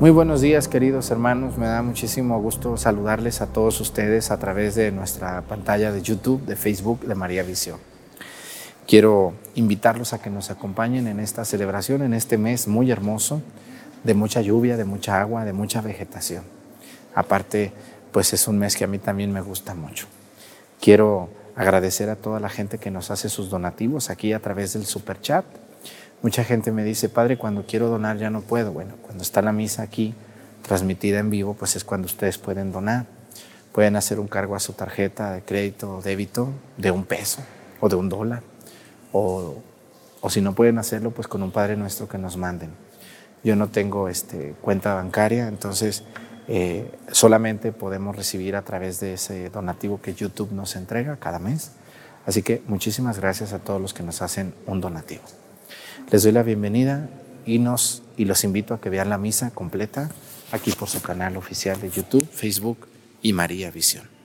Muy buenos días queridos hermanos, me da muchísimo gusto saludarles a todos ustedes a través de nuestra pantalla de YouTube, de Facebook de María Visión. Quiero invitarlos a que nos acompañen en esta celebración, en este mes muy hermoso, de mucha lluvia, de mucha agua, de mucha vegetación. Aparte, pues es un mes que a mí también me gusta mucho. Quiero agradecer a toda la gente que nos hace sus donativos aquí a través del super chat Mucha gente me dice, Padre, cuando quiero donar ya no puedo. Bueno, cuando está la misa aquí transmitida en vivo, pues es cuando ustedes pueden donar. Pueden hacer un cargo a su tarjeta de crédito o débito de un peso o de un dólar. O, o si no pueden hacerlo, pues con un Padre Nuestro que nos manden. Yo no tengo este, cuenta bancaria, entonces eh, solamente podemos recibir a través de ese donativo que YouTube nos entrega cada mes. Así que muchísimas gracias a todos los que nos hacen un donativo. Les doy la bienvenida y, nos, y los invito a que vean la misa completa aquí por su canal oficial de YouTube, Facebook y María Visión.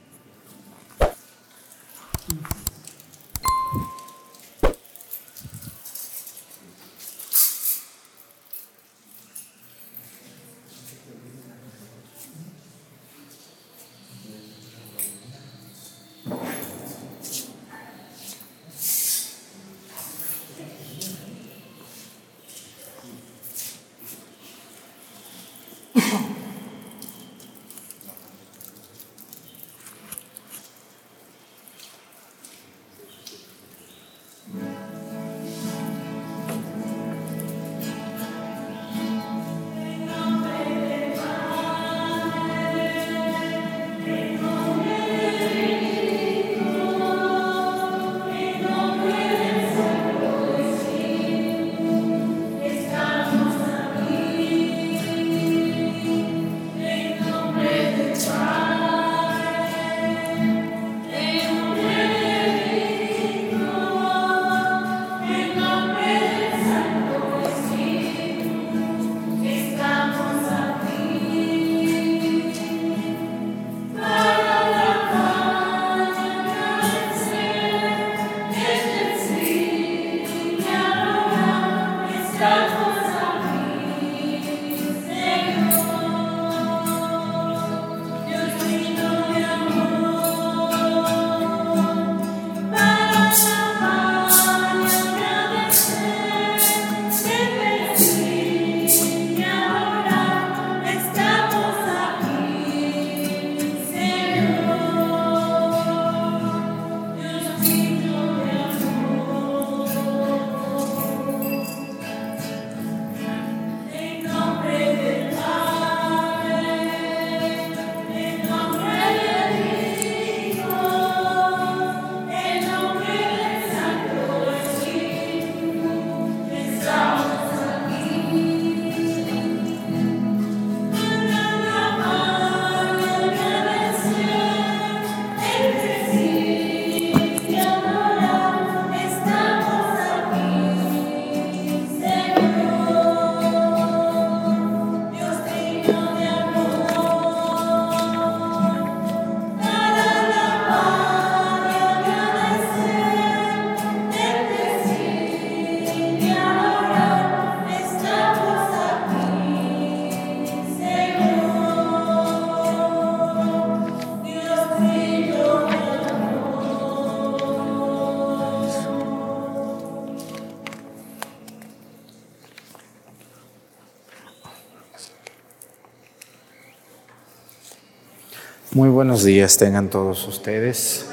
Buenos días tengan todos ustedes.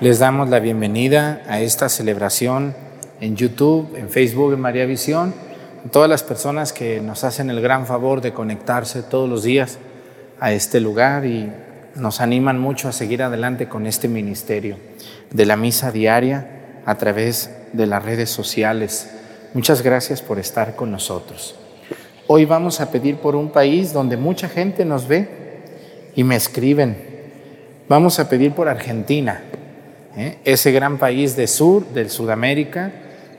Les damos la bienvenida a esta celebración en YouTube, en Facebook, en María Visión, todas las personas que nos hacen el gran favor de conectarse todos los días a este lugar y nos animan mucho a seguir adelante con este ministerio de la misa diaria a través de las redes sociales. Muchas gracias por estar con nosotros. Hoy vamos a pedir por un país donde mucha gente nos ve y me escriben, vamos a pedir por Argentina, ¿eh? ese gran país de sur, del Sudamérica,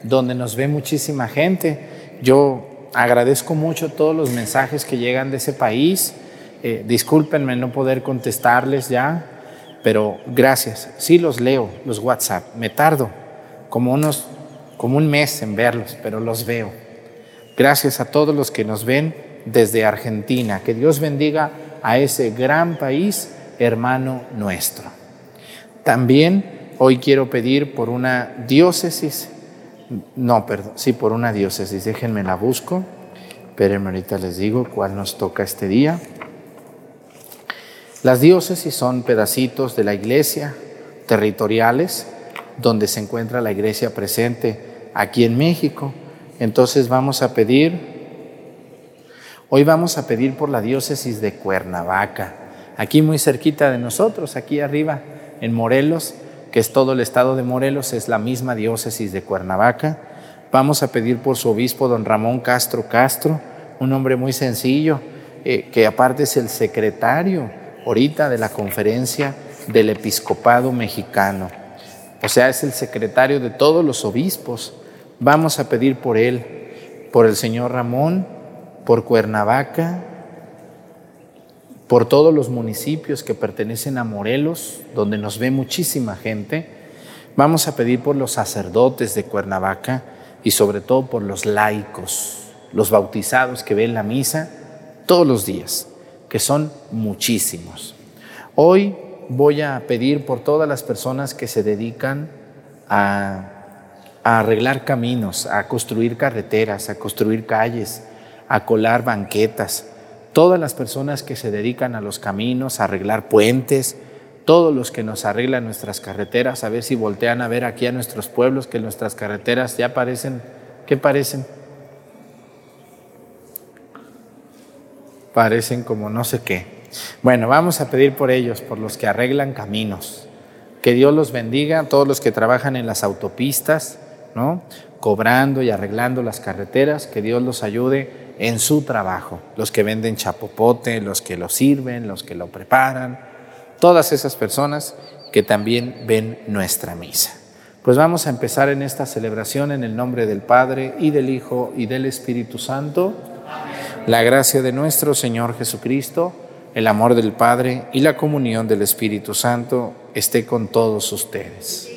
donde nos ve muchísima gente. Yo agradezco mucho todos los mensajes que llegan de ese país. Eh, discúlpenme no poder contestarles ya, pero gracias. Sí los leo, los WhatsApp. Me tardo como unos, como un mes en verlos, pero los veo. Gracias a todos los que nos ven desde Argentina. Que Dios bendiga a ese gran país, hermano nuestro. También hoy quiero pedir por una diócesis, no, perdón, sí, por una diócesis, déjenme la busco, pero ahorita les digo cuál nos toca este día. Las diócesis son pedacitos de la iglesia, territoriales, donde se encuentra la iglesia presente aquí en México. Entonces vamos a pedir, hoy vamos a pedir por la diócesis de Cuernavaca, aquí muy cerquita de nosotros, aquí arriba en Morelos, que es todo el estado de Morelos, es la misma diócesis de Cuernavaca. Vamos a pedir por su obispo, don Ramón Castro Castro, un hombre muy sencillo, eh, que aparte es el secretario ahorita de la conferencia del episcopado mexicano. O sea, es el secretario de todos los obispos. Vamos a pedir por él, por el señor Ramón, por Cuernavaca, por todos los municipios que pertenecen a Morelos, donde nos ve muchísima gente. Vamos a pedir por los sacerdotes de Cuernavaca y sobre todo por los laicos, los bautizados que ven la misa todos los días que son muchísimos. Hoy voy a pedir por todas las personas que se dedican a, arreglar caminos, a construir carreteras, a construir calles, a colar banquetas, todas las personas que se dedican a los caminos, a arreglar puentes, todos los que nos arreglan nuestras carreteras, a ver si voltean a ver aquí a nuestros pueblos que nuestras carreteras ya parecen, ¿qué parecen? parecen como no sé qué. Bueno, vamos a pedir por ellos, por los que arreglan caminos. Que Dios los bendiga, todos los que trabajan en las autopistas, ¿no? Cobrando y arreglando las carreteras, que Dios los ayude en su trabajo. Los que venden chapopote, los que lo sirven, los que lo preparan, todas esas personas que también ven nuestra misa. Pues vamos a empezar en esta celebración en el nombre del Padre y del Hijo y del Espíritu Santo. La gracia de nuestro Señor Jesucristo, el amor del Padre y la comunión del Espíritu Santo esté con todos ustedes.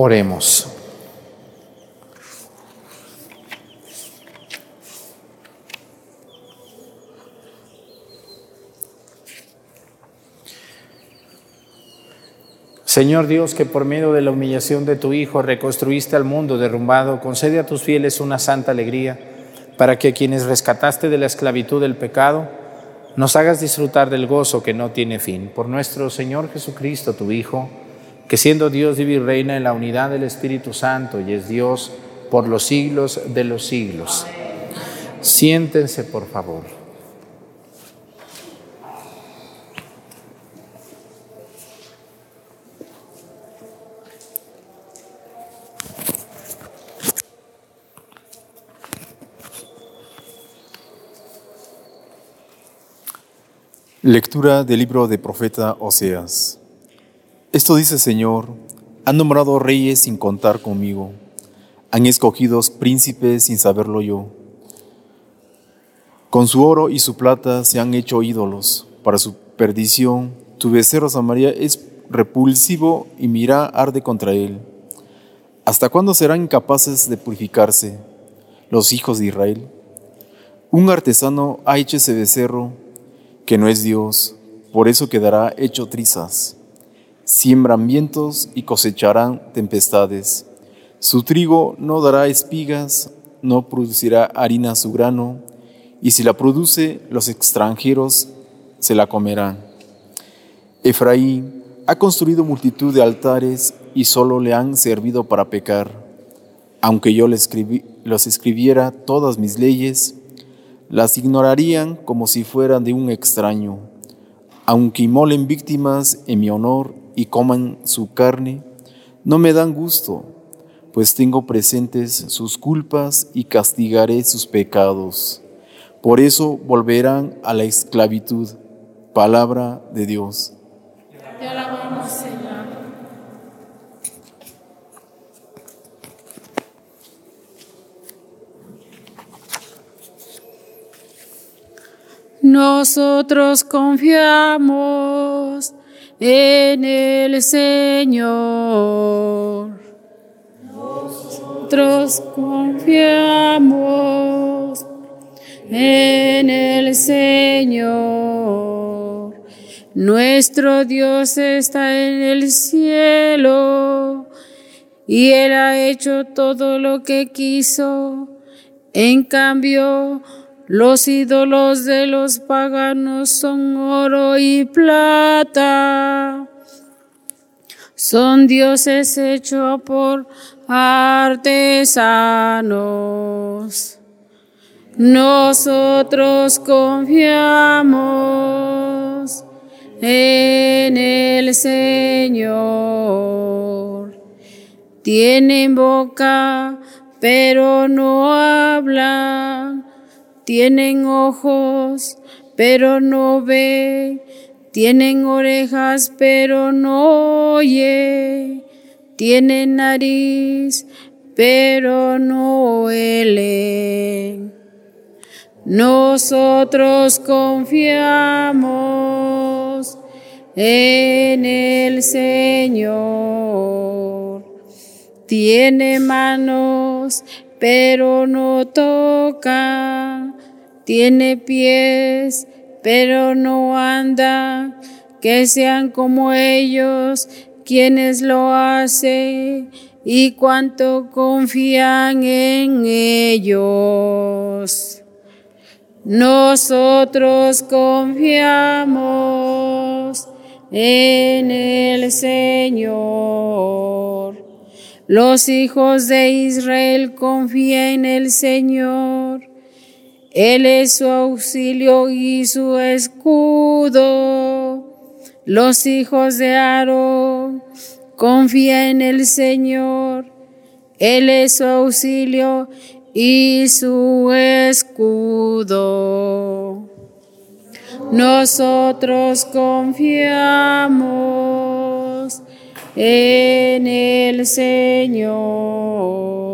Oremos. Señor Dios, que por medio de la humillación de tu Hijo reconstruiste al mundo derrumbado, concede a tus fieles una santa alegría, para que quienes rescataste de la esclavitud del pecado, nos hagas disfrutar del gozo que no tiene fin. Por nuestro Señor Jesucristo, tu Hijo, que siendo Dios vive y reina en la unidad del Espíritu Santo y es Dios por los siglos de los siglos. Siéntense, por favor. Lectura del libro de profeta Oseas. Esto dice Señor, han nombrado reyes sin contar conmigo, han escogido príncipes sin saberlo yo. Con su oro y su plata se han hecho ídolos. Para su perdición, tu becerro Samaria es repulsivo y mira arde contra él. ¿Hasta cuándo serán incapaces de purificarse los hijos de Israel? Un artesano ha hecho ese becerro que no es Dios, por eso quedará hecho trizas. Siembran vientos y cosecharán tempestades. Su trigo no dará espigas, no producirá harina su grano, y si la produce, los extranjeros se la comerán. Efraín ha construido multitud de altares y solo le han servido para pecar. Aunque yo les escribiera todas mis leyes, las ignorarían como si fueran de un extraño. Aunque inmolen víctimas en mi honor y coman su carne, no me dan gusto, pues tengo presentes sus culpas y castigaré sus pecados. Por eso volverán a la esclavitud. Palabra de Dios. Te alabamos, Señor. Nosotros confiamos en el Señor. Nosotros confiamos en el Señor. Nuestro Dios está en el cielo y Él ha hecho todo lo que quiso. En cambio, los ídolos de los paganos son oro y plata. Son dioses hechos por artesanos. Nosotros confiamos en el Señor. Tienen boca, pero no hablan tienen ojos, pero no ve. Tienen orejas, pero no oye. Tienen nariz, pero no huele. Nosotros confiamos en el Señor. Tiene manos, pero no toca tiene pies, pero no anda, que sean como ellos quienes lo hacen y cuánto confían en ellos. Nosotros confiamos en el Señor. Los hijos de Israel confían en el Señor él es su auxilio y su escudo. Los hijos de Aarón confían en el Señor. Él es su auxilio y su escudo. Nosotros confiamos en el Señor.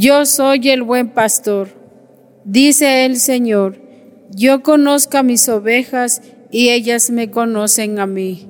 Yo soy el buen pastor, dice el Señor. Yo conozco a mis ovejas y ellas me conocen a mí.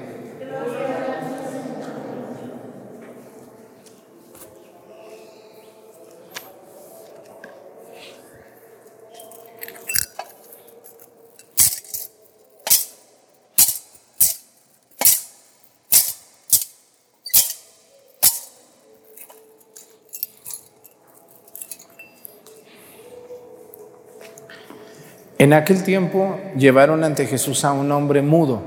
En aquel tiempo llevaron ante Jesús a un hombre mudo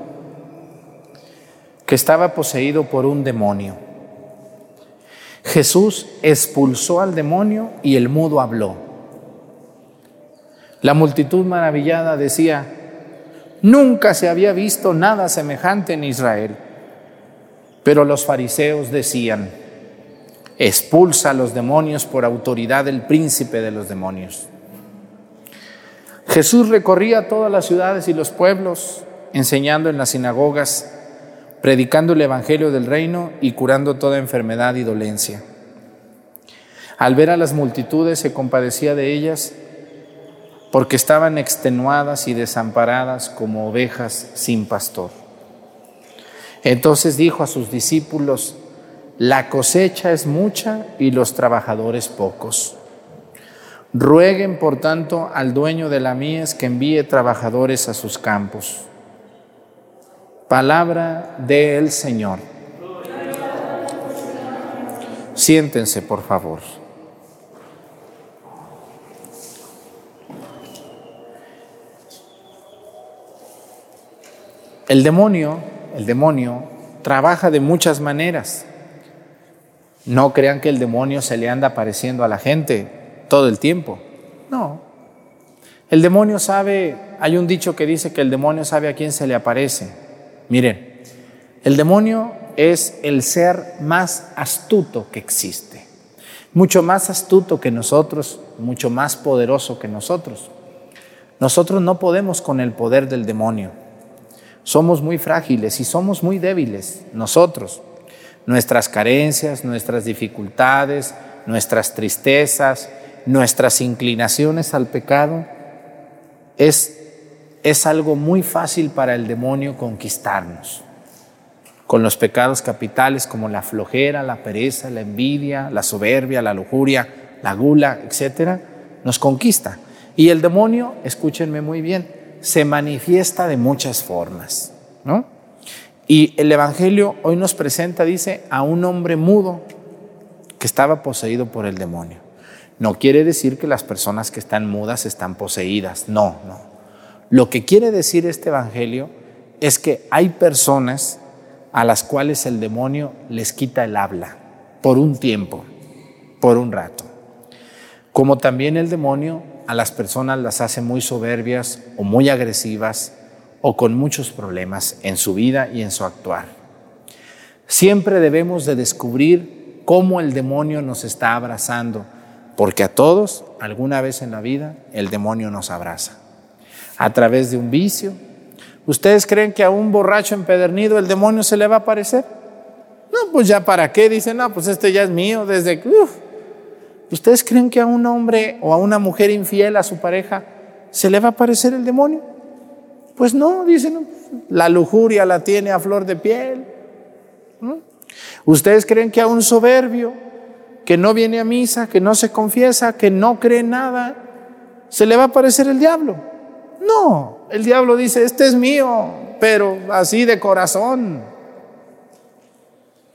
que estaba poseído por un demonio. Jesús expulsó al demonio y el mudo habló. La multitud maravillada decía, nunca se había visto nada semejante en Israel. Pero los fariseos decían, expulsa a los demonios por autoridad del príncipe de los demonios. Jesús recorría todas las ciudades y los pueblos, enseñando en las sinagogas, predicando el Evangelio del reino y curando toda enfermedad y dolencia. Al ver a las multitudes se compadecía de ellas porque estaban extenuadas y desamparadas como ovejas sin pastor. Entonces dijo a sus discípulos, la cosecha es mucha y los trabajadores pocos. Rueguen, por tanto, al dueño de la mies que envíe trabajadores a sus campos. Palabra del Señor. Siéntense, por favor. El demonio, el demonio trabaja de muchas maneras. No crean que el demonio se le anda apareciendo a la gente todo el tiempo. No. El demonio sabe, hay un dicho que dice que el demonio sabe a quién se le aparece. Miren, el demonio es el ser más astuto que existe. Mucho más astuto que nosotros, mucho más poderoso que nosotros. Nosotros no podemos con el poder del demonio. Somos muy frágiles y somos muy débiles nosotros. Nuestras carencias, nuestras dificultades, nuestras tristezas, nuestras inclinaciones al pecado, es, es algo muy fácil para el demonio conquistarnos. Con los pecados capitales como la flojera, la pereza, la envidia, la soberbia, la lujuria, la gula, etcétera, nos conquista. Y el demonio, escúchenme muy bien, se manifiesta de muchas formas, ¿no? Y el Evangelio hoy nos presenta, dice, a un hombre mudo que estaba poseído por el demonio. No quiere decir que las personas que están mudas están poseídas, no, no. Lo que quiere decir este Evangelio es que hay personas a las cuales el demonio les quita el habla por un tiempo, por un rato. Como también el demonio a las personas las hace muy soberbias o muy agresivas o con muchos problemas en su vida y en su actuar. Siempre debemos de descubrir cómo el demonio nos está abrazando porque a todos, alguna vez en la vida, el demonio nos abraza. A través de un vicio. ¿Ustedes creen que a un borracho empedernido el demonio se le va a aparecer? No, pues ya para qué. Dicen, no, pues este ya es mío desde que... ¿Ustedes creen que a un hombre o a una mujer infiel a su pareja se le va a aparecer el demonio? Pues no, dicen, la lujuria la tiene a flor de piel. ¿Ustedes creen que a un soberbio que no viene a misa, que no se confiesa, que no cree nada, se le va a aparecer el diablo. No, el diablo dice, este es mío, pero así de corazón.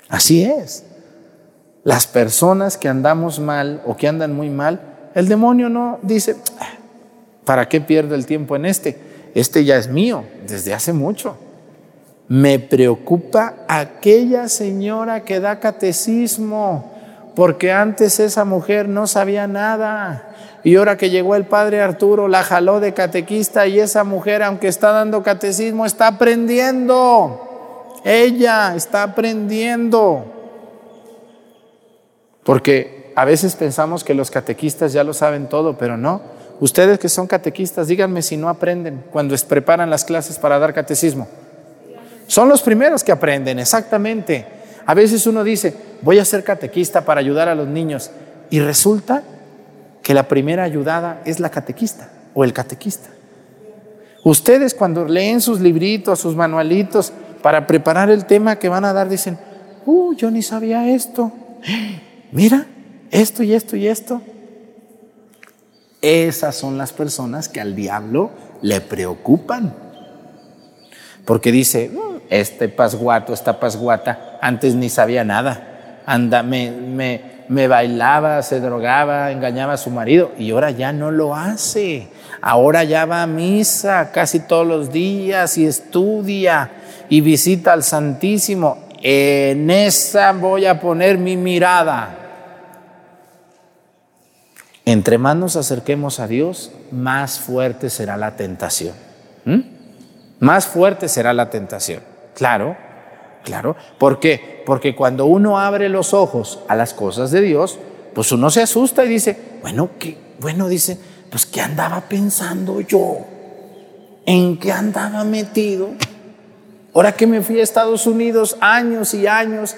Así es. Las personas que andamos mal o que andan muy mal, el demonio no dice, ¿para qué pierdo el tiempo en este? Este ya es mío desde hace mucho. Me preocupa aquella señora que da catecismo porque antes esa mujer no sabía nada. Y ahora que llegó el padre Arturo, la jaló de catequista y esa mujer, aunque está dando catecismo, está aprendiendo. Ella está aprendiendo. Porque a veces pensamos que los catequistas ya lo saben todo, pero no. Ustedes que son catequistas, díganme si no aprenden cuando preparan las clases para dar catecismo. Son los primeros que aprenden, exactamente. A veces uno dice, voy a ser catequista para ayudar a los niños y resulta que la primera ayudada es la catequista o el catequista. Ustedes cuando leen sus libritos, sus manualitos para preparar el tema que van a dar, dicen, uh, yo ni sabía esto. Mira, esto y esto y esto. Esas son las personas que al diablo le preocupan. Porque dice, mm, este pasguato, esta pasguata, antes ni sabía nada. Anda, me, me, me bailaba, se drogaba, engañaba a su marido y ahora ya no lo hace. Ahora ya va a misa casi todos los días y estudia y visita al Santísimo. En esa voy a poner mi mirada. Entre más nos acerquemos a Dios, más fuerte será la tentación. ¿Mm? Más fuerte será la tentación. Claro, claro. ¿Por qué? Porque cuando uno abre los ojos a las cosas de Dios, pues uno se asusta y dice, bueno, ¿qué? Bueno, dice, pues ¿qué andaba pensando yo? ¿En qué andaba metido? Ahora que me fui a Estados Unidos años y años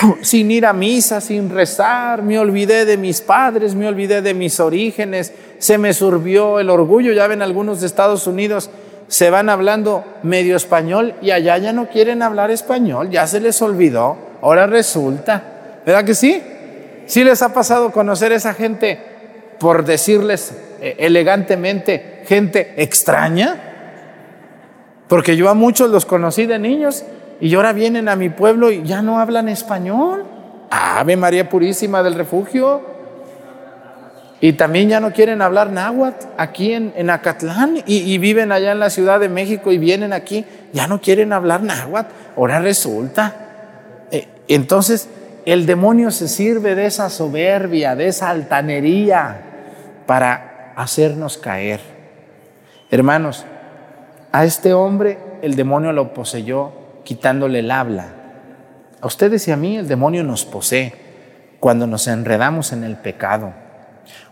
sin ir a misa, sin rezar, me olvidé de mis padres, me olvidé de mis orígenes, se me surbió el orgullo, ya ven algunos de Estados Unidos se van hablando medio español y allá ya no quieren hablar español, ya se les olvidó, ahora resulta, ¿verdad que sí? ¿Sí les ha pasado conocer esa gente, por decirles eh, elegantemente, gente extraña? Porque yo a muchos los conocí de niños y ahora vienen a mi pueblo y ya no hablan español. Ave María Purísima del Refugio. Y también ya no quieren hablar náhuatl aquí en, en Acatlán y, viven allá en la Ciudad de México y vienen aquí, ya no quieren hablar náhuatl. Ahora resulta. Eh, entonces, el demonio se sirve de esa soberbia, de esa altanería para hacernos caer. Hermanos, a este hombre el demonio lo poseyó quitándole el habla. A ustedes y a mí el demonio nos posee cuando nos enredamos en el pecado,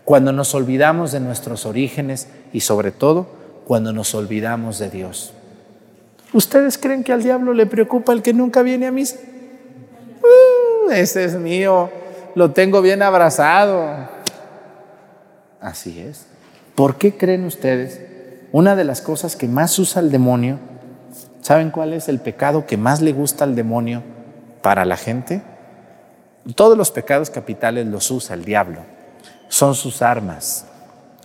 cuando nos olvidamos de nuestros orígenes y sobre todo cuando nos olvidamos de Dios. ¿Ustedes creen que al diablo le preocupa el que nunca viene a misa? Uh, ese es mío, lo tengo bien abrazado. Así es. ¿Por qué creen ustedes? Una de las cosas que más usa el demonio ¿Saben cuál es el pecado que más le gusta al demonio para la gente? Todos los pecados capitales los usa el diablo. Son sus armas.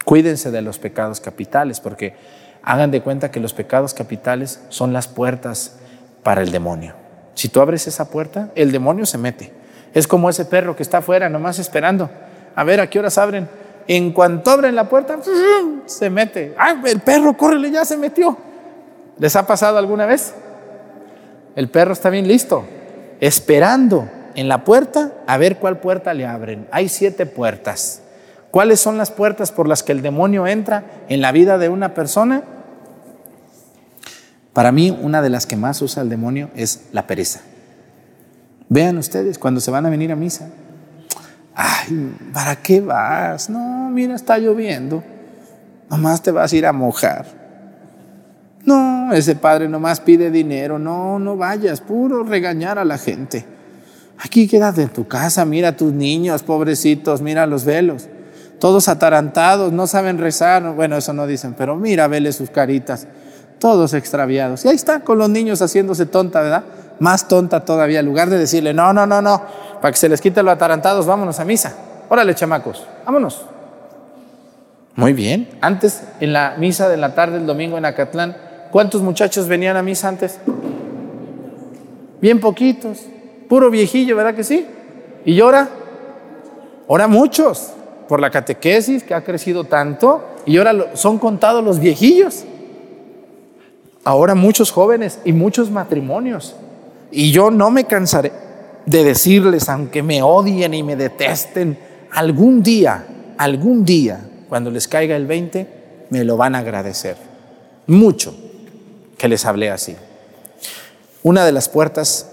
Cuídense de los pecados capitales porque hagan de cuenta que los pecados capitales son las puertas para el demonio. Si tú abres esa puerta, el demonio se mete. Es como ese perro que está afuera nomás esperando. A ver, ¿a qué horas abren? En cuanto abren la puerta, se mete. ¡Ay, el perro, córrele, ya se metió! ¿Les ha pasado alguna vez? El perro está bien listo, esperando en la puerta a ver cuál puerta le abren. Hay siete puertas. ¿Cuáles son las puertas por las que el demonio entra en la vida de una persona? Para mí, una de las que más usa el demonio es la pereza. Vean ustedes cuando se van a venir a misa. Ay, ¿para qué vas? No, mira, está lloviendo. Nomás te vas a ir a mojar. No, ese padre nomás pide dinero. No, no vayas, puro regañar a la gente. Aquí quédate en tu casa, mira a tus niños, pobrecitos, mira los velos. Todos atarantados, no saben rezar. Bueno, eso no dicen, pero mira, vele sus caritas. Todos extraviados. Y ahí está con los niños haciéndose tonta, ¿verdad? Más tonta todavía. En lugar de decirle, no, no, no, no, para que se les quite los atarantados, vámonos a misa. Órale, chamacos, vámonos. Muy bien. Antes, en la misa de la tarde, el domingo en Acatlán, ¿Cuántos muchachos venían a misa antes? Bien poquitos. Puro viejillo, ¿verdad que sí? ¿Y ahora? Ahora muchos, por la catequesis que ha crecido tanto, y ahora son contados los viejillos. Ahora muchos jóvenes y muchos matrimonios. Y yo no me cansaré de decirles, aunque me odien y me detesten, algún día, algún día, cuando les caiga el 20, me lo van a agradecer. Mucho que les hablé así. Una de las puertas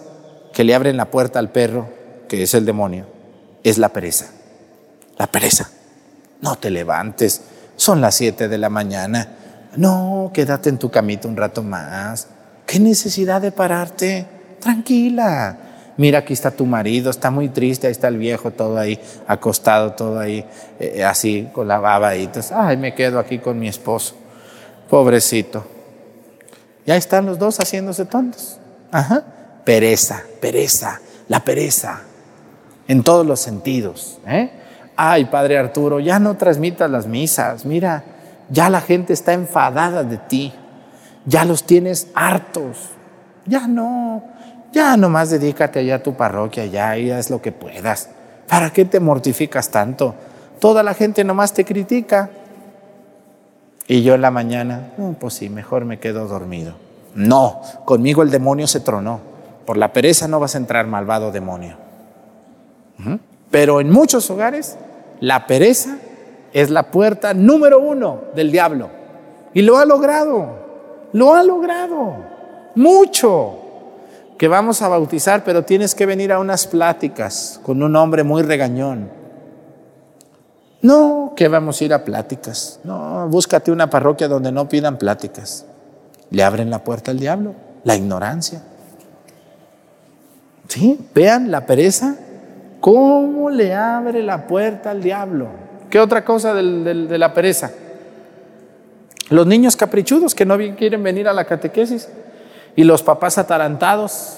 que le abren la puerta al perro, que es el demonio, es la pereza. La pereza. No te levantes, son las 7 de la mañana. No, quédate en tu camita un rato más. ¿Qué necesidad de pararte? Tranquila. Mira, aquí está tu marido, está muy triste, ahí está el viejo, todo ahí, acostado, todo ahí, eh, así, con la baba ahí. Entonces, ay, me quedo aquí con mi esposo. Pobrecito. Ya están los dos haciéndose tontos. Ajá. Pereza, pereza, la pereza, en todos los sentidos. ¿eh? Ay, Padre Arturo, ya no transmitas las misas. Mira, ya la gente está enfadada de ti. Ya los tienes hartos. Ya no. Ya nomás dedícate allá a tu parroquia, ya y haz lo que puedas. ¿Para qué te mortificas tanto? Toda la gente nomás te critica. Y yo en la mañana, pues sí, mejor me quedo dormido. No, conmigo el demonio se tronó. Por la pereza no vas a entrar, malvado demonio. Pero en muchos hogares, la pereza es la puerta número uno del diablo. Y lo ha logrado, lo ha logrado, mucho. Que vamos a bautizar, pero tienes que venir a unas pláticas con un hombre muy regañón. No, que vamos a ir a pláticas. No, búscate una parroquia donde no pidan pláticas. Le abren la puerta al diablo, la ignorancia. ¿Sí? Vean la pereza, cómo le abre la puerta al diablo. ¿Qué otra cosa de la pereza? Los niños caprichudos que no quieren venir a la catequesis y los papás atarantados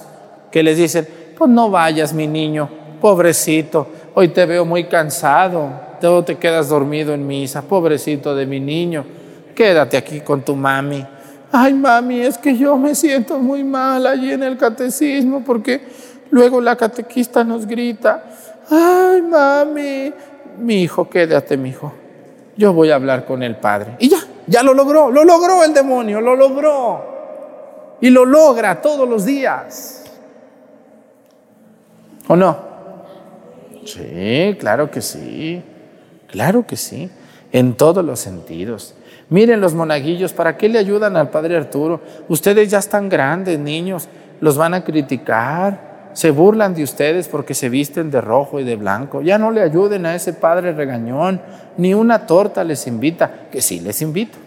que les dicen, pues no vayas mi niño, pobrecito, hoy te veo muy cansado, todo te quedas dormido en misa, pobrecito de mi niño, quédate aquí con tu mami. Ay, mami, es que yo me siento muy mal allí en el catecismo porque luego la catequista nos grita, ay, mami, mi hijo, quédate, mi hijo, yo voy a hablar con el Padre. Y ya, ya lo logró, lo logró el demonio, lo logró. Y lo logra todos los días. ¿O no? Sí, claro que sí. Claro que sí, en todos los sentidos. Miren los monaguillos, ¿para qué le ayudan al padre Arturo? Ustedes ya están grandes, niños, los van a criticar, se burlan de ustedes porque se visten de rojo y de blanco. Ya no le ayuden a ese padre regañón, ni una torta les invita, que sí les invito.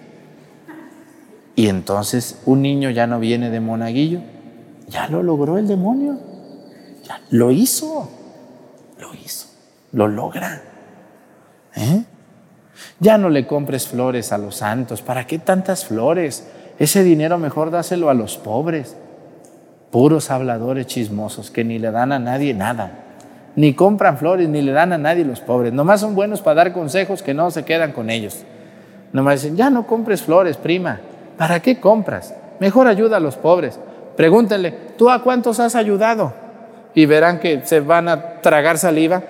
Y entonces un niño ya no viene de monaguillo, ya lo logró el demonio, ya lo hizo, lo hizo, lo logra. ¿Eh? Ya no le compres flores a los santos. ¿Para qué tantas flores? Ese dinero mejor dáselo a los pobres. Puros habladores chismosos que ni le dan a nadie nada. Ni compran flores, ni le dan a nadie los pobres. Nomás son buenos para dar consejos que no se quedan con ellos. Nomás dicen, ya no compres flores, prima. ¿Para qué compras? Mejor ayuda a los pobres. Pregúntenle, ¿tú a cuántos has ayudado? Y verán que se van a tragar saliva.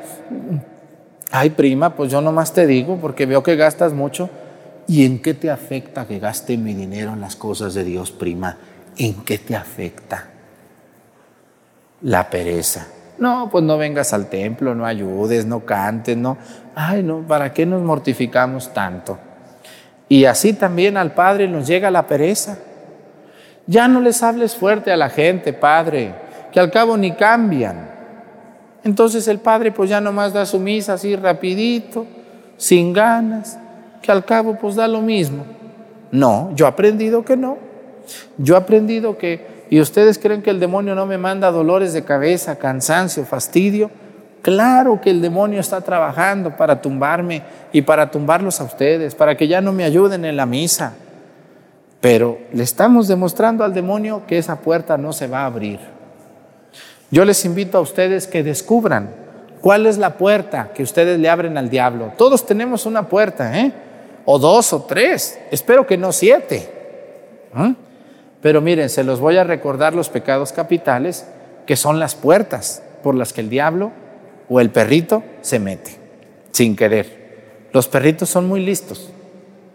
Ay, prima, pues yo nomás te digo porque veo que gastas mucho. ¿Y en qué te afecta que gaste mi dinero en las cosas de Dios, prima? ¿En qué te afecta? La pereza. No, pues no vengas al templo, no ayudes, no cantes, no. Ay, no, ¿para qué nos mortificamos tanto? Y así también al Padre nos llega la pereza. Ya no les hables fuerte a la gente, Padre, que al cabo ni cambian. Entonces el padre pues ya nomás da su misa así rapidito, sin ganas, que al cabo pues da lo mismo. No, yo he aprendido que no. Yo he aprendido que, y ustedes creen que el demonio no me manda dolores de cabeza, cansancio, fastidio. Claro que el demonio está trabajando para tumbarme y para tumbarlos a ustedes, para que ya no me ayuden en la misa. Pero le estamos demostrando al demonio que esa puerta no se va a abrir. Yo les invito a ustedes que descubran cuál es la puerta que ustedes le abren al diablo. Todos tenemos una puerta, ¿eh? O dos o tres. Espero que no siete. ¿Mm? Pero miren, se los voy a recordar los pecados capitales, que son las puertas por las que el diablo o el perrito se mete, sin querer. Los perritos son muy listos.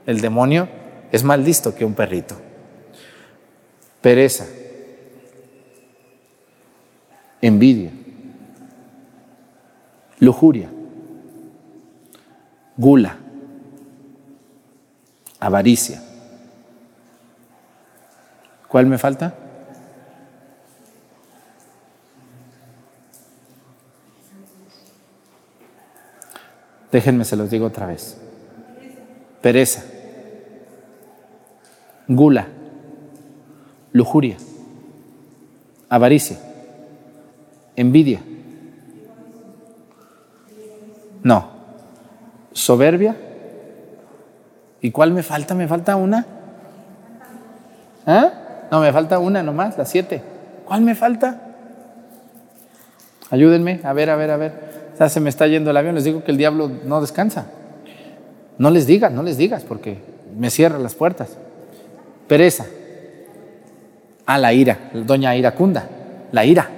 El demonio es más listo que un perrito. Pereza envidia, lujuria, gula, avaricia. ¿Cuál me falta? Déjenme, se los digo otra vez. Pereza, gula, lujuria, avaricia Envidia. No. Soberbia. ¿Y cuál me falta? ¿Me falta una? ¿Ah? No, me falta una nomás, la siete. ¿Cuál me falta? Ayúdenme, a ver, a ver, a ver. Ya se me está yendo el avión, les digo que el diablo no descansa. No les digas, no les digas, porque me cierra las puertas. Pereza. Ah, la ira, doña Iracunda, la ira.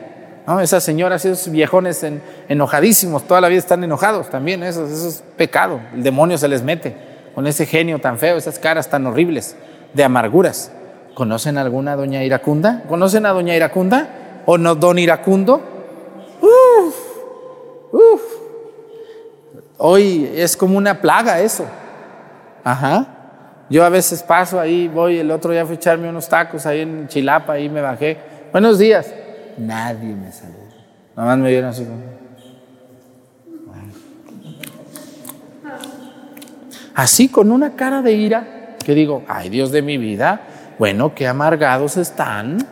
¿No? Esas señoras, esos viejones enojadísimos, toda la vida están enojados también, eso, eso es pecado. El demonio se les mete con ese genio tan feo, esas caras tan horribles de amarguras. ¿Conocen alguna doña Iracunda? ¿Conocen a doña Iracunda? ¿O no don Iracundo? Uf, uf. Hoy es como una plaga eso. Ajá. Yo a veces paso ahí, voy, el otro día a echarme unos tacos ahí en Chilapa, ahí me bajé. Buenos días. Nadie me saludó. Nada más me vieron así Así con una cara de ira, que digo, ay Dios de mi vida, bueno, qué amargados están,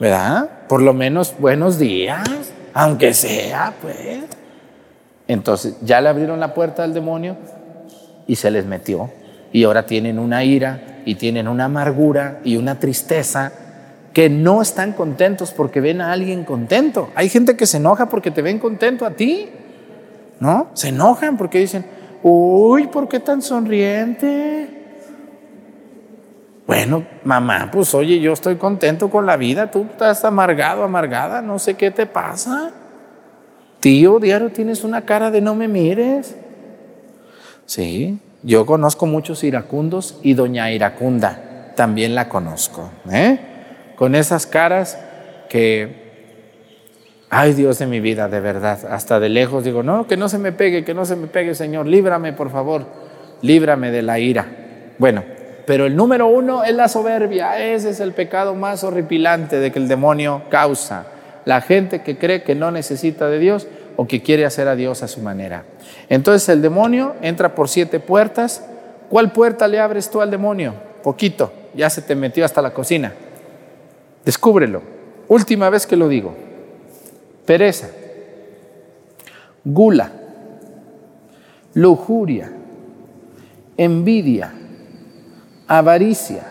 ¿verdad? Por lo menos buenos días, aunque sea, pues. Entonces ya le abrieron la puerta al demonio y se les metió. Y ahora tienen una ira y tienen una amargura y una tristeza que no están contentos porque ven a alguien contento. Hay gente que se enoja porque te ven contento a ti, ¿no? Se enojan porque dicen, uy, ¿por qué tan sonriente? Bueno, mamá, pues oye, yo estoy contento con la vida, tú estás amargado, amargada, no sé qué te pasa. Tío, diario tienes una cara de no me mires. Sí, yo conozco muchos iracundos y doña Iracunda también la conozco. ¿eh? Con esas caras que, ay Dios de mi vida, de verdad, hasta de lejos digo, no, que no se me pegue, que no se me pegue, Señor, líbrame por favor, líbrame de la ira. Bueno, pero el número uno es la soberbia, ese es el pecado más horripilante de que el demonio causa. La gente que cree que no necesita de Dios o que quiere hacer a Dios a su manera. Entonces el demonio entra por siete puertas. ¿Cuál puerta le abres tú al demonio? Poquito, ya se te metió hasta la cocina. Descúbrelo. Última vez que lo digo. Pereza, gula, lujuria, envidia, avaricia,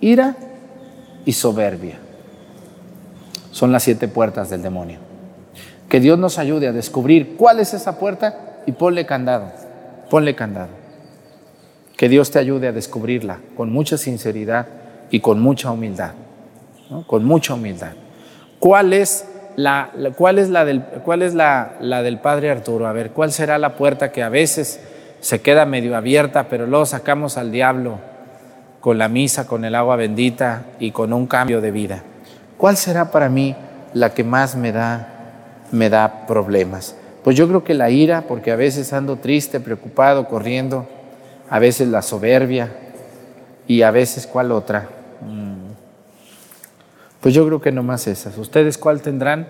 ira y soberbia. Son las siete puertas del demonio. Que Dios nos ayude a descubrir cuál es esa puerta y ponle candado, ponle candado. Que Dios te ayude a descubrirla con mucha sinceridad y con mucha humildad, con mucha humildad. ¿Cuál es la, cuál es, la, del, cuál es la, la del Padre Arturo? A ver, ¿cuál será la puerta que a veces se queda medio abierta, pero luego sacamos al diablo con la misa, con el agua bendita y con un cambio de vida? ¿Cuál será para mí la que más me da, me da problemas? Pues yo creo que la ira, porque a veces ando triste, preocupado, corriendo, a veces la soberbia y a veces cuál otra. Pues yo creo que no más esas. ¿Ustedes cuál tendrán?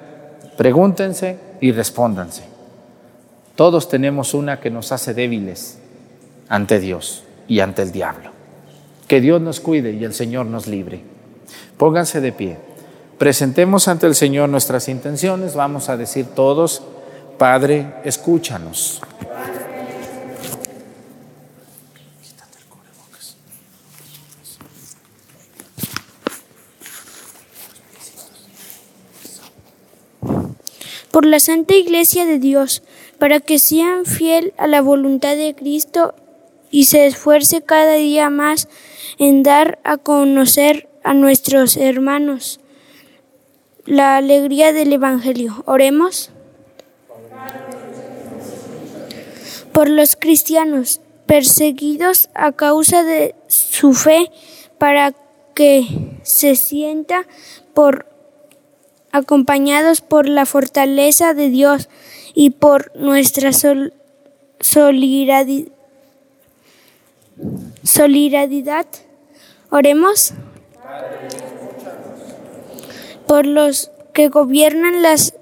Pregúntense y respóndanse. Todos tenemos una que nos hace débiles ante Dios y ante el diablo. Que Dios nos cuide y el Señor nos libre. Pónganse de pie. Presentemos ante el Señor nuestras intenciones. Vamos a decir todos, Padre, escúchanos. por la Santa Iglesia de Dios, para que sean fiel a la voluntad de Cristo y se esfuerce cada día más en dar a conocer a nuestros hermanos la alegría del Evangelio. Oremos. Por los cristianos perseguidos a causa de su fe, para que se sienta acompañados por la fortaleza de Dios y por nuestra solidaridad. Solidaridad. Oremos por los que gobiernan las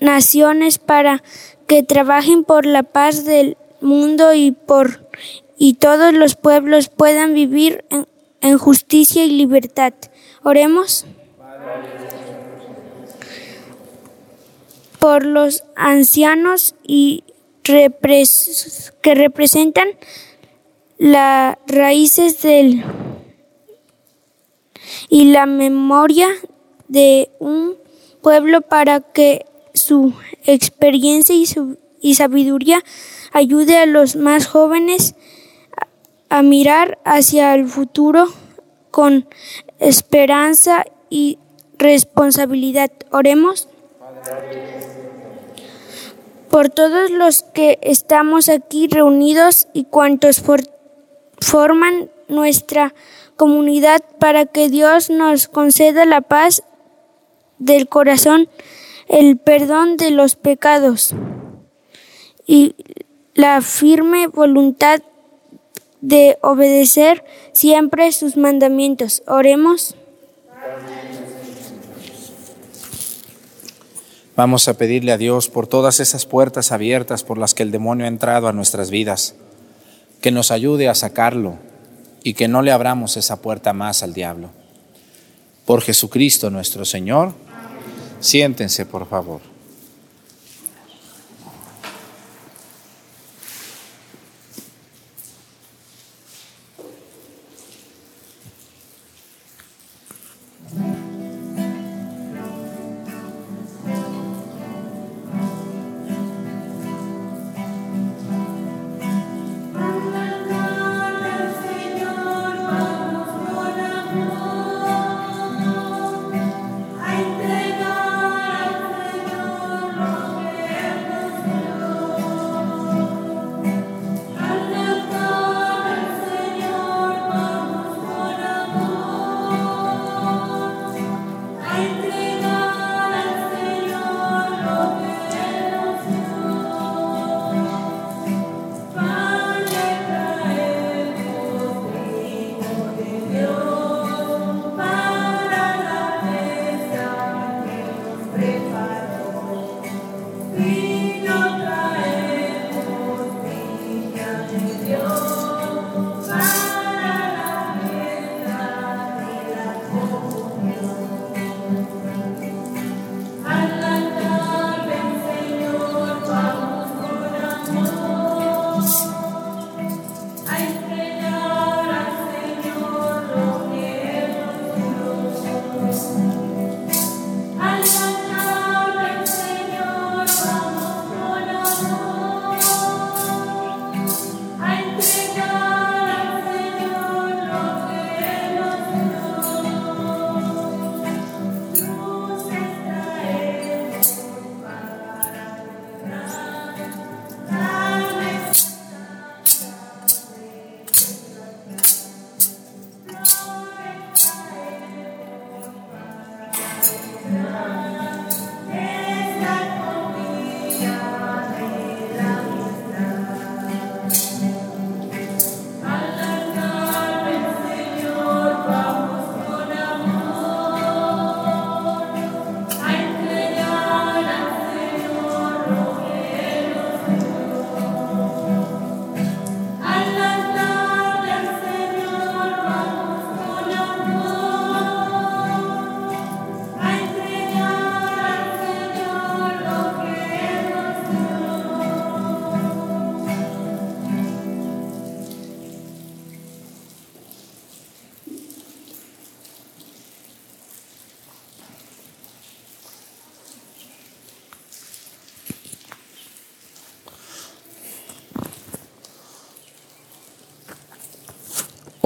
naciones para que trabajen por la paz del mundo y por y todos los pueblos puedan vivir en, justicia y libertad. Oremos por los ancianos y que representan las raíces del y la memoria de un pueblo para que su experiencia y, su, y sabiduría ayude a los más jóvenes a, mirar hacia el futuro con esperanza y responsabilidad. Oremos por todos los que estamos aquí reunidos y cuantos for- forman nuestra comunidad para que Dios nos conceda la paz del corazón, el perdón de los pecados y la firme voluntad de obedecer siempre sus mandamientos. Oremos. Vamos a pedirle a Dios por todas esas puertas abiertas por las que el demonio ha entrado a nuestras vidas, que nos ayude a sacarlo y que no le abramos esa puerta más al diablo. Por Jesucristo nuestro Señor, siéntense por favor.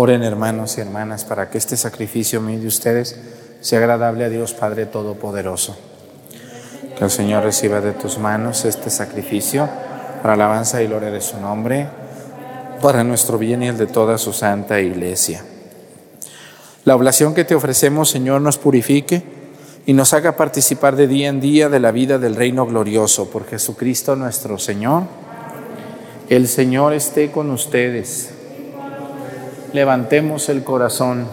Oren hermanos y hermanas para que este sacrificio mío de ustedes sea agradable a Dios Padre Todopoderoso. Que el Señor reciba de tus manos este sacrificio para alabanza y gloria de su nombre, para nuestro bien y el de toda su santa iglesia. La oblación que te ofrecemos, Señor, nos purifique y nos haga participar de día en día de la vida del reino glorioso por Jesucristo nuestro Señor. El Señor esté con ustedes. Levantemos el corazón.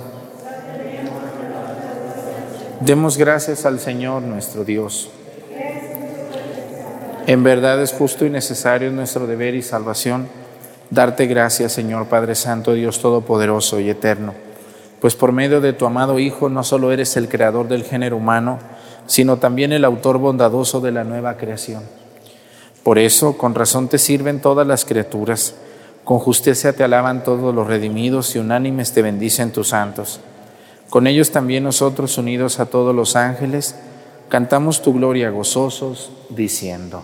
Demos gracias al Señor nuestro Dios. En verdad es justo y necesario nuestro deber y salvación darte gracias, Señor Padre Santo, Dios Todopoderoso y Eterno, pues por medio de tu amado Hijo no solo eres el creador del género humano, sino también el autor bondadoso de la nueva creación. Por eso, con razón te sirven todas las criaturas, con justicia te alaban todos los redimidos y unánimes te bendicen tus santos. Con ellos también nosotros, unidos a todos los ángeles, cantamos tu gloria gozosos, diciendo.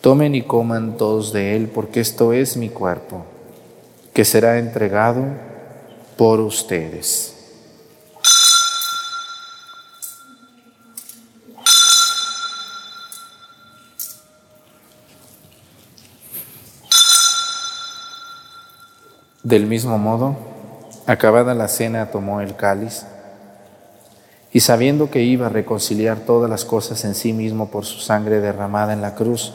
Tomen y coman todos de él, porque esto es mi cuerpo, que será entregado por ustedes. Del mismo modo, acabada la cena, tomó el cáliz y sabiendo que iba a reconciliar todas las cosas en sí mismo por su sangre derramada en la cruz,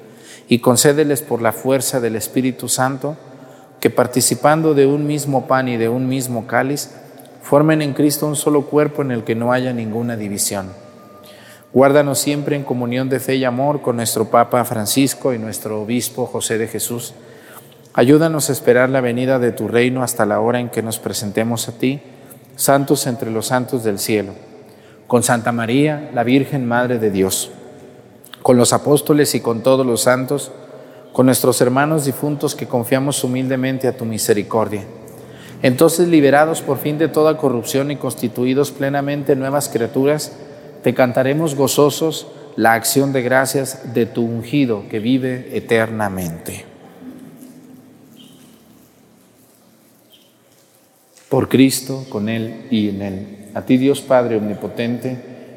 y concédeles por la fuerza del Espíritu Santo que participando de un mismo pan y de un mismo cáliz, formen en Cristo un solo cuerpo en el que no haya ninguna división. Guárdanos siempre en comunión de fe y amor con nuestro Papa Francisco y nuestro Obispo José de Jesús. Ayúdanos a esperar la venida de tu reino hasta la hora en que nos presentemos a ti, santos entre los santos del cielo, con Santa María, la Virgen Madre de Dios con los apóstoles y con todos los santos, con nuestros hermanos difuntos que confiamos humildemente a tu misericordia. Entonces, liberados por fin de toda corrupción y constituidos plenamente nuevas criaturas, te cantaremos gozosos la acción de gracias de tu ungido que vive eternamente. Por Cristo, con Él y en Él. A ti Dios Padre Omnipotente,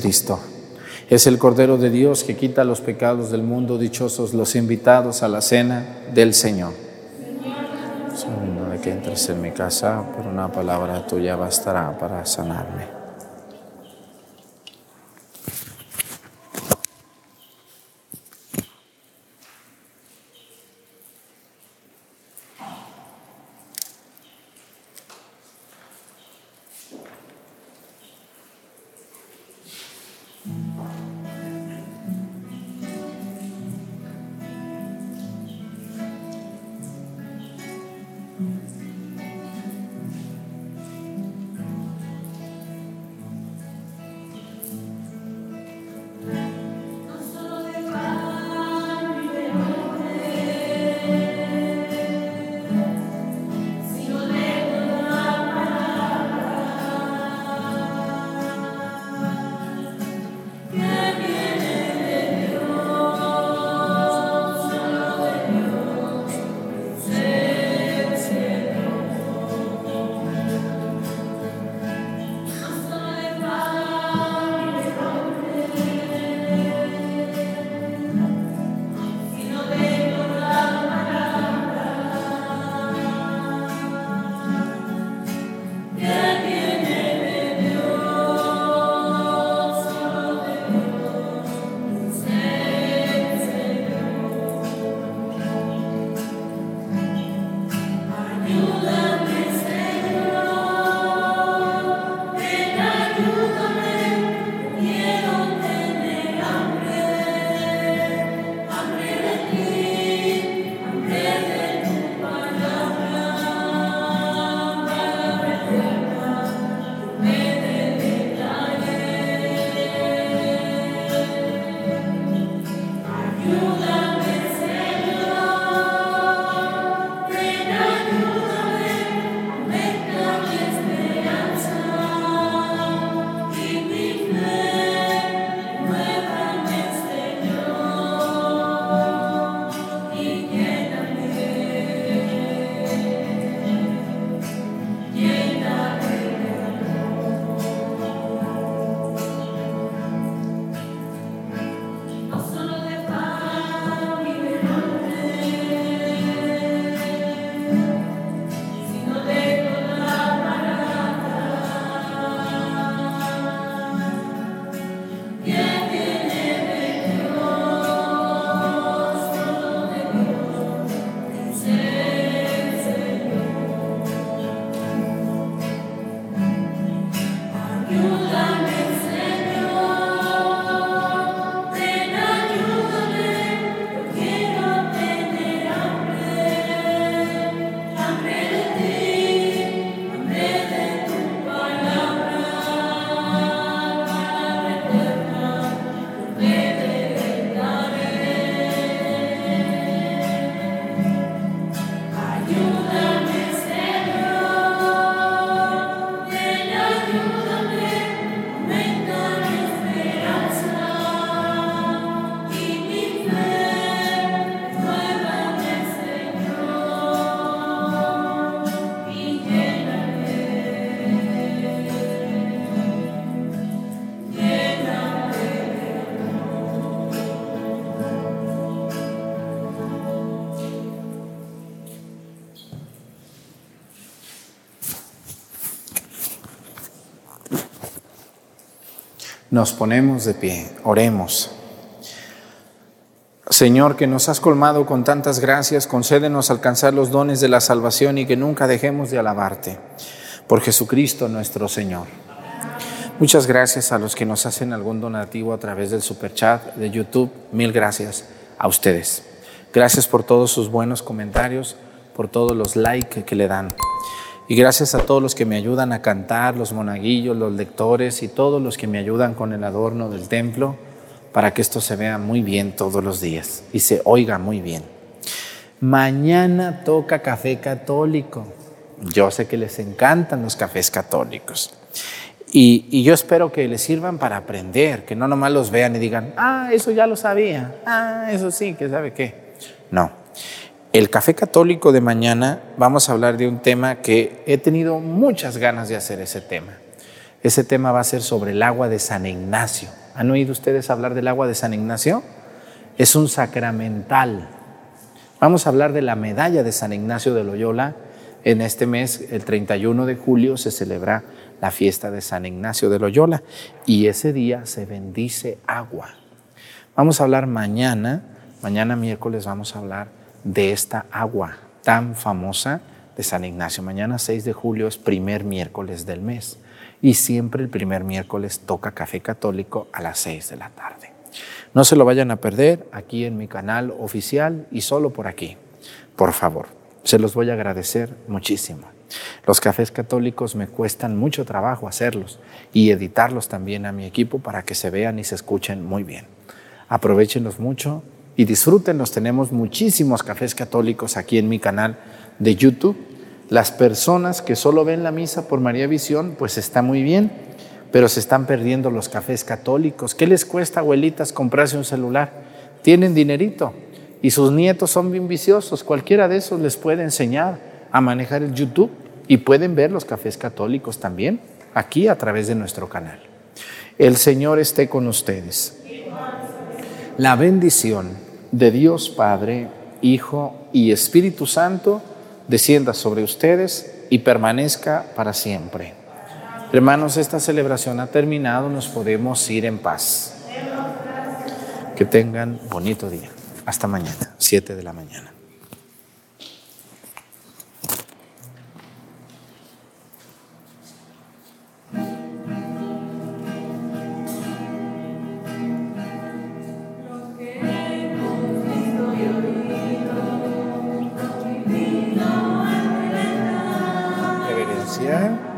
Cristo. Es el Cordero de Dios que quita los pecados del mundo. Dichosos los invitados a la cena del Señor. De que entres en mi casa, pero una palabra tuya bastará para sanarme. Nos ponemos de pie, oremos. Señor, que nos has colmado con tantas gracias, concédenos alcanzar los dones de la salvación y que nunca dejemos de alabarte. Por Jesucristo nuestro Señor. Muchas gracias a los que nos hacen algún donativo a través del superchat de YouTube. Mil gracias a ustedes. Gracias por todos sus buenos comentarios, por todos los likes que le dan. Y gracias a todos los que me ayudan a cantar, los monaguillos, los lectores y todos los que me ayudan con el adorno del templo para que esto se vea muy bien todos los días y se oiga muy bien. Mañana toca café católico. Yo sé que les encantan los cafés católicos. Y, yo espero que les sirvan para aprender, que no nomás los vean y digan, ah, eso ya lo sabía, ah, eso sí, que sabe qué. No. El café católico de mañana vamos a hablar de un tema que he tenido muchas ganas de hacer ese tema. Ese tema va a ser sobre el agua de San Ignacio. ¿Han oído ustedes hablar del agua de San Ignacio? Es un sacramental. Vamos a hablar de la medalla de San Ignacio de Loyola. En este mes, el 31 de julio, se celebra la fiesta de San Ignacio de Loyola y ese día se bendice agua. Vamos a hablar mañana, mañana miércoles vamos a hablar de esta agua tan famosa de San Ignacio. Mañana 6 de julio es primer miércoles del mes y siempre el primer miércoles toca café católico a las 6 de la tarde. No se lo vayan a perder aquí en mi canal oficial y solo por aquí. Por favor, se los voy a agradecer muchísimo. Los cafés católicos me cuestan mucho trabajo hacerlos y editarlos también a mi equipo para que se vean y se escuchen muy bien. Aprovechenlos mucho y disfrútenlos. Tenemos muchísimos cafés católicos aquí en mi canal de YouTube las personas que solo ven la misa por María Visión, pues está muy bien, pero se están perdiendo los cafés católicos. ¿Qué les cuesta, abuelitas, comprarse un celular? Tienen dinerito y sus nietos son bien viciosos. Cualquiera de esos les puede enseñar a manejar el YouTube y pueden ver los cafés católicos también aquí a través de nuestro canal. El Señor esté con ustedes. La bendición de Dios Padre, Hijo y Espíritu Santo descienda sobre ustedes y permanezca para siempre. Hermanos, esta celebración ha terminado, nos podemos ir en paz. Que tengan bonito día. Hasta mañana, 7 de la mañana. Yeah.